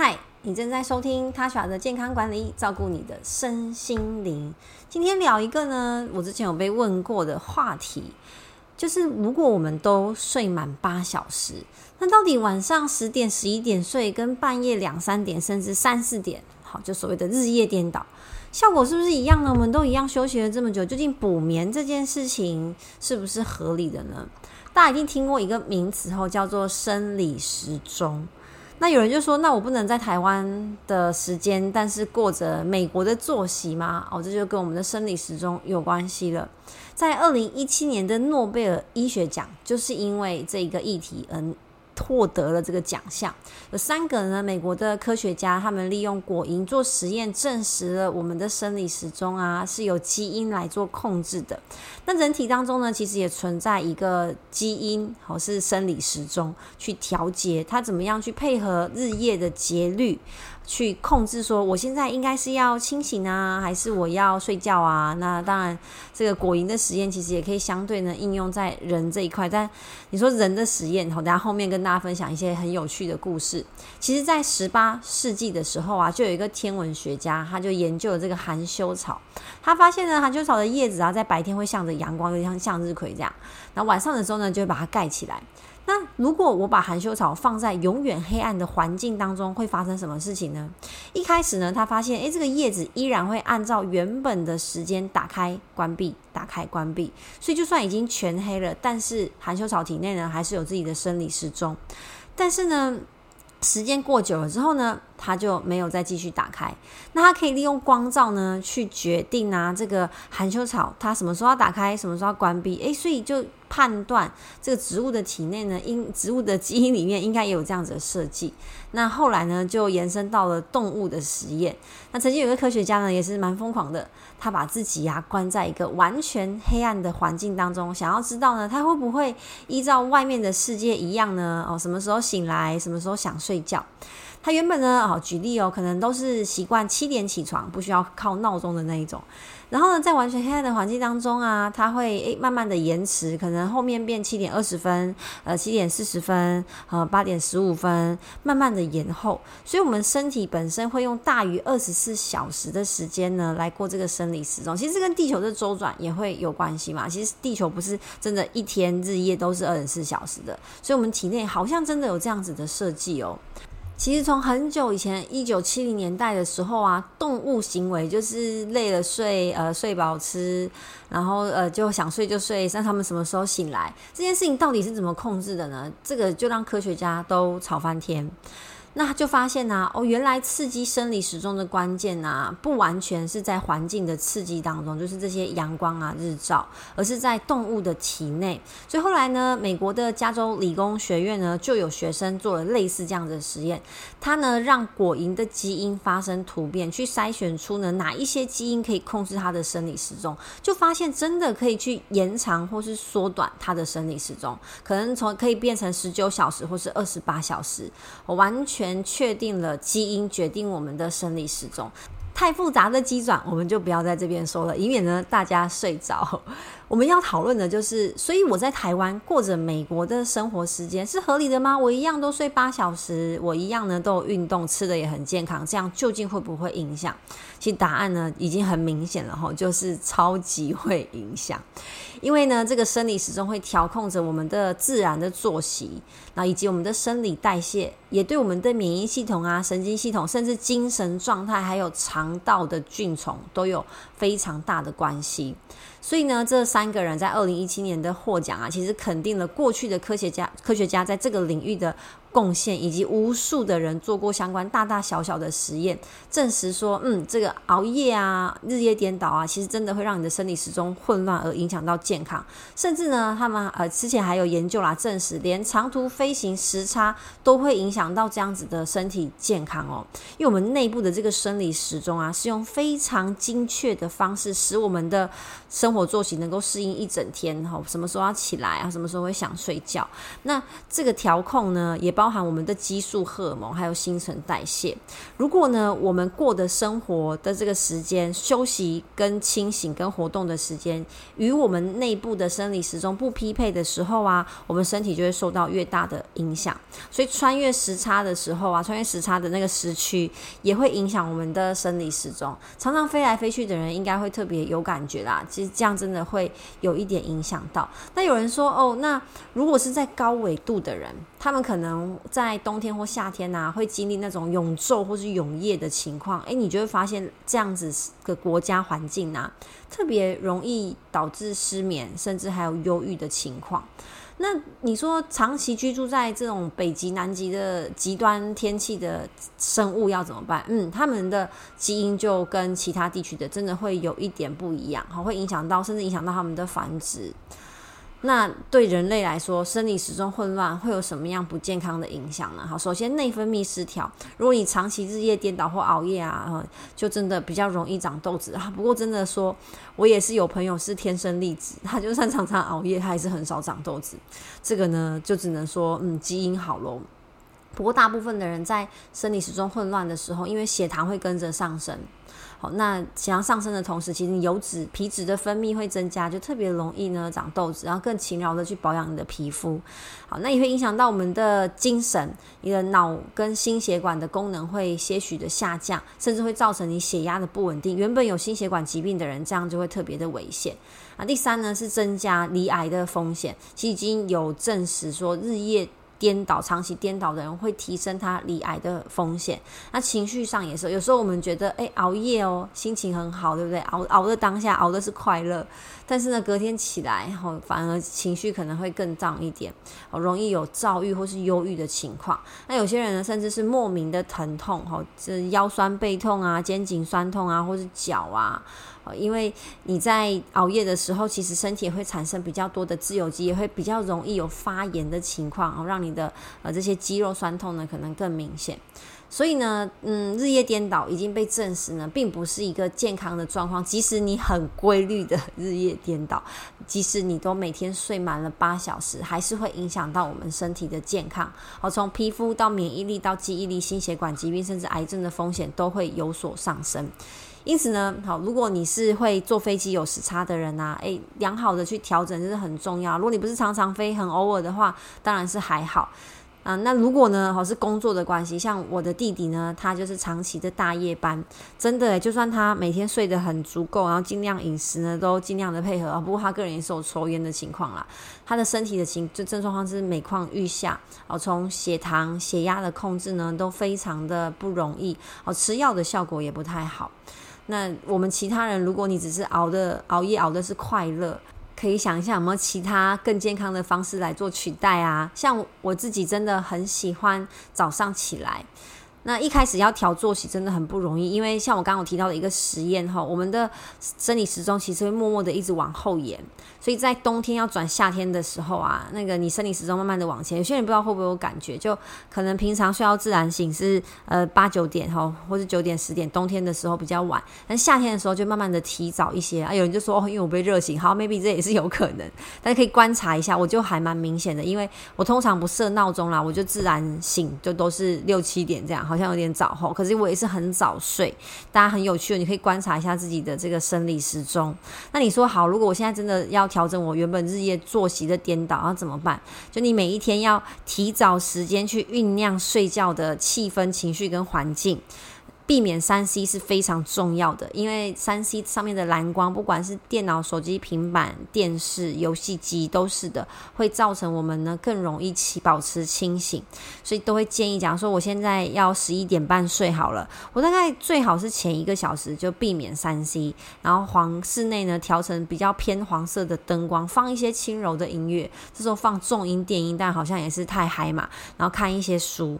嗨，你正在收听 Tasha 的健康管理，照顾你的身心灵。今天聊一个呢，我之前有被问过的话题，就是如果我们都睡满八小时，那到底晚上十点、十一点睡，跟半夜两三点甚至三四点，好，就所谓的日夜颠倒，效果是不是一样呢？我们都一样休息了这么久，究竟补眠这件事情是不是合理的呢？大家一定听过一个名词后，叫做生理时钟。那有人就说，那我不能在台湾的时间，但是过着美国的作息吗？哦，这就跟我们的生理时钟有关系了。在二零一七年的诺贝尔医学奖，就是因为这一个议题而。获得了这个奖项，有三个呢。美国的科学家他们利用果蝇做实验，证实了我们的生理时钟啊是由基因来做控制的。那人体当中呢，其实也存在一个基因，好是生理时钟去调节它怎么样去配合日夜的节律。去控制说，我现在应该是要清醒啊，还是我要睡觉啊？那当然，这个果蝇的实验其实也可以相对呢应用在人这一块。但你说人的实验，好，等下后面跟大家分享一些很有趣的故事。其实，在十八世纪的时候啊，就有一个天文学家，他就研究了这个含羞草。他发现呢，含羞草的叶子啊，在白天会向着阳光，有点像向日葵这样。然后晚上的时候呢，就会把它盖起来。那如果我把含羞草放在永远黑暗的环境当中，会发生什么事情呢？一开始呢，他发现，诶，这个叶子依然会按照原本的时间打开、关闭、打开、关闭，所以就算已经全黑了，但是含羞草体内呢，还是有自己的生理时钟。但是呢，时间过久了之后呢，它就没有再继续打开。那它可以利用光照呢，去决定啊，这个含羞草它什么时候要打开，什么时候要关闭。诶，所以就。判断这个植物的体内呢，因植物的基因里面应该也有这样子的设计。那后来呢，就延伸到了动物的实验。那曾经有个科学家呢，也是蛮疯狂的，他把自己呀关在一个完全黑暗的环境当中，想要知道呢，他会不会依照外面的世界一样呢？哦，什么时候醒来，什么时候想睡觉？他原本呢，哦，举例哦，可能都是习惯七点起床，不需要靠闹钟的那一种。然后呢，在完全黑暗的环境当中啊，它会诶慢慢的延迟，可能后面变七点二十分，呃七点四十分，呃八点十五分，慢慢的延后。所以，我们身体本身会用大于二十四小时的时间呢，来过这个生理时钟。其实这跟地球的周转也会有关系嘛。其实地球不是真的一天日夜都是二十四小时的，所以我们体内好像真的有这样子的设计哦。其实从很久以前，一九七零年代的时候啊，动物行为就是累了睡，呃，睡饱吃，然后呃就想睡就睡，那他们什么时候醒来，这件事情到底是怎么控制的呢？这个就让科学家都吵翻天。那就发现呢，哦，原来刺激生理时钟的关键呢，不完全是在环境的刺激当中，就是这些阳光啊、日照，而是在动物的体内。所以后来呢，美国的加州理工学院呢，就有学生做了类似这样的实验，他呢让果蝇的基因发生突变，去筛选出呢哪一些基因可以控制它的生理时钟，就发现真的可以去延长或是缩短它的生理时钟，可能从可以变成十九小时或是二十八小时，我完全。全确定了基因决定我们的生理时钟，太复杂的机转我们就不要在这边说了，以免呢大家睡着。我们要讨论的就是，所以我在台湾过着美国的生活时间是合理的吗？我一样都睡八小时，我一样呢都有运动，吃的也很健康，这样究竟会不会影响？其实答案呢已经很明显了哈，就是超级会影响。因为呢，这个生理时钟会调控着我们的自然的作息，那以及我们的生理代谢，也对我们的免疫系统啊、神经系统，甚至精神状态，还有肠道的菌虫都有非常大的关系。所以呢，这三个人在二零一七年的获奖啊，其实肯定了过去的科学家科学家在这个领域的。贡献以及无数的人做过相关大大小小的实验，证实说，嗯，这个熬夜啊、日夜颠倒啊，其实真的会让你的生理时钟混乱，而影响到健康。甚至呢，他们呃之前还有研究啦，证实连长途飞行时差都会影响到这样子的身体健康哦。因为我们内部的这个生理时钟啊，是用非常精确的方式，使我们的生活作息能够适应一整天哈，什么时候要起来啊，什么时候会想睡觉。那这个调控呢，也包。包含我们的激素、荷尔蒙，还有新陈代谢。如果呢，我们过的生活的这个时间、休息跟清醒跟活动的时间，与我们内部的生理时钟不匹配的时候啊，我们身体就会受到越大的影响。所以穿越时差的时候啊，穿越时差的那个时区也会影响我们的生理时钟。常常飞来飞去的人，应该会特别有感觉啦。其实这样真的会有一点影响到。那有人说，哦，那如果是在高纬度的人，他们可能在冬天或夏天呐，会经历那种永昼或是永夜的情况。诶，你就会发现这样子的国家环境呐，特别容易导致失眠，甚至还有忧郁的情况。那你说长期居住在这种北极、南极的极端天气的生物要怎么办？嗯，他们的基因就跟其他地区的真的会有一点不一样，好，会影响到，甚至影响到他们的繁殖。那对人类来说，生理时钟混乱会有什么样不健康的影响呢？好，首先内分泌失调，如果你长期日夜颠倒或熬夜啊，就真的比较容易长痘子啊。不过真的说，我也是有朋友是天生丽质，他就算常常熬夜，他还是很少长痘子。这个呢，就只能说，嗯，基因好喽。不过大部分的人在生理时钟混乱的时候，因为血糖会跟着上升。好，那血糖上升的同时，其实油脂、皮脂的分泌会增加，就特别容易呢长痘子，然后更勤劳的去保养你的皮肤。好，那也会影响到我们的精神，你的脑跟心血管的功能会些许的下降，甚至会造成你血压的不稳定。原本有心血管疾病的人，这样就会特别的危险。啊，第三呢是增加罹癌的风险，其实已经有证实说日夜。颠倒、长期颠倒的人会提升他罹癌的风险。那情绪上也是，有时候我们觉得，哎，熬夜哦，心情很好，对不对？熬熬的当下，熬的是快乐，但是呢，隔天起来后，反而情绪可能会更脏一点，哦容易有躁郁或是忧郁的情况。那有些人呢，甚至是莫名的疼痛，哈，这腰酸背痛啊，肩颈酸痛啊，或是脚啊。因为你在熬夜的时候，其实身体也会产生比较多的自由基，也会比较容易有发炎的情况，然后，让你的呃这些肌肉酸痛呢可能更明显。所以呢，嗯，日夜颠倒已经被证实呢，并不是一个健康的状况。即使你很规律的日夜颠倒，即使你都每天睡满了八小时，还是会影响到我们身体的健康。好，从皮肤到免疫力到记忆力、心血管疾病，甚至癌症的风险都会有所上升。因此呢，好，如果你是会坐飞机有时差的人呐，诶，良好的去调整这是很重要。如果你不是常常飞，很偶尔的话，当然是还好。啊，那如果呢，好是工作的关系，像我的弟弟呢，他就是长期的大夜班，真的，就算他每天睡得很足够，然后尽量饮食呢，都尽量的配合啊。不过他个人也是有抽烟的情况啦，他的身体的情就症状况是每况愈下，哦，从血糖、血压的控制呢，都非常的不容易，哦，吃药的效果也不太好。那我们其他人，如果你只是熬的熬夜熬的是快乐，可以想一下有没有其他更健康的方式来做取代啊？像我自己真的很喜欢早上起来。那一开始要调作息真的很不容易，因为像我刚刚提到的一个实验哈，我们的生理时钟其实会默默的一直往后延，所以在冬天要转夏天的时候啊，那个你生理时钟慢慢的往前，有些人不知道会不会有感觉，就可能平常睡到自然醒是呃八九点哈，或是九点十点，冬天的时候比较晚，但夏天的时候就慢慢的提早一些啊。有人就说哦，因为我被热醒，好，maybe 这也是有可能，大家可以观察一下，我就还蛮明显的，因为我通常不设闹钟啦，我就自然醒，就都是六七点这样。哈好像有点早吼，可是我也是很早睡。大家很有趣，你可以观察一下自己的这个生理时钟。那你说好，如果我现在真的要调整我原本日夜作息的颠倒，要怎么办？就你每一天要提早时间去酝酿睡觉的气氛、情绪跟环境。避免三 C 是非常重要的，因为三 C 上面的蓝光，不管是电脑、手机、平板、电视、游戏机，都是的，会造成我们呢更容易起保持清醒，所以都会建议，假如说我现在要十一点半睡好了，我大概最好是前一个小时就避免三 C，然后黄室内呢调成比较偏黄色的灯光，放一些轻柔的音乐，这时候放重音电音，但好像也是太嗨嘛，然后看一些书。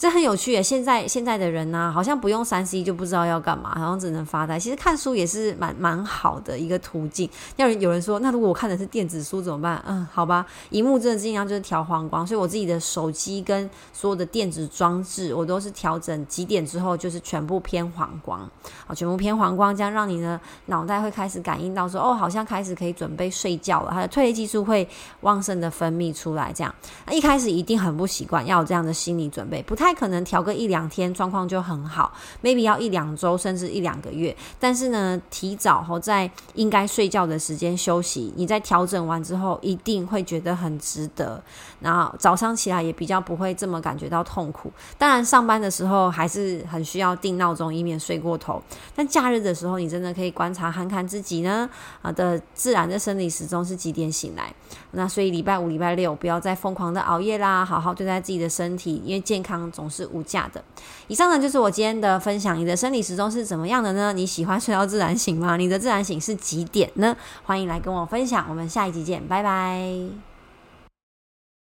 这很有趣耶！现在现在的人呢，好像不用三 C 就不知道要干嘛，好像只能发呆。其实看书也是蛮蛮好的一个途径。要有人说，那如果我看的是电子书怎么办？嗯，好吧，荧幕真的尽量就是调黄光。所以我自己的手机跟所有的电子装置，我都是调整几点之后就是全部偏黄光，啊，全部偏黄光，这样让你的脑袋会开始感应到说，哦，好像开始可以准备睡觉了。它的褪黑激素会旺盛的分泌出来，这样。那一开始一定很不习惯，要有这样的心理准备，不太。可能调个一两天，状况就很好。maybe 要一两周，甚至一两个月。但是呢，提早后在应该睡觉的时间休息，你在调整完之后，一定会觉得很值得。然后早上起来也比较不会这么感觉到痛苦。当然，上班的时候还是很需要定闹钟，以免睡过头。但假日的时候，你真的可以观察看看自己呢啊的自然的生理时钟是几点醒来。那所以礼拜五、礼拜六不要再疯狂的熬夜啦，好好对待自己的身体，因为健康。总是无价的。以上呢就是我今天的分享。你的生理时钟是怎么样的呢？你喜欢睡到自然醒吗？你的自然醒是几点呢？欢迎来跟我分享。我们下一集见，拜拜。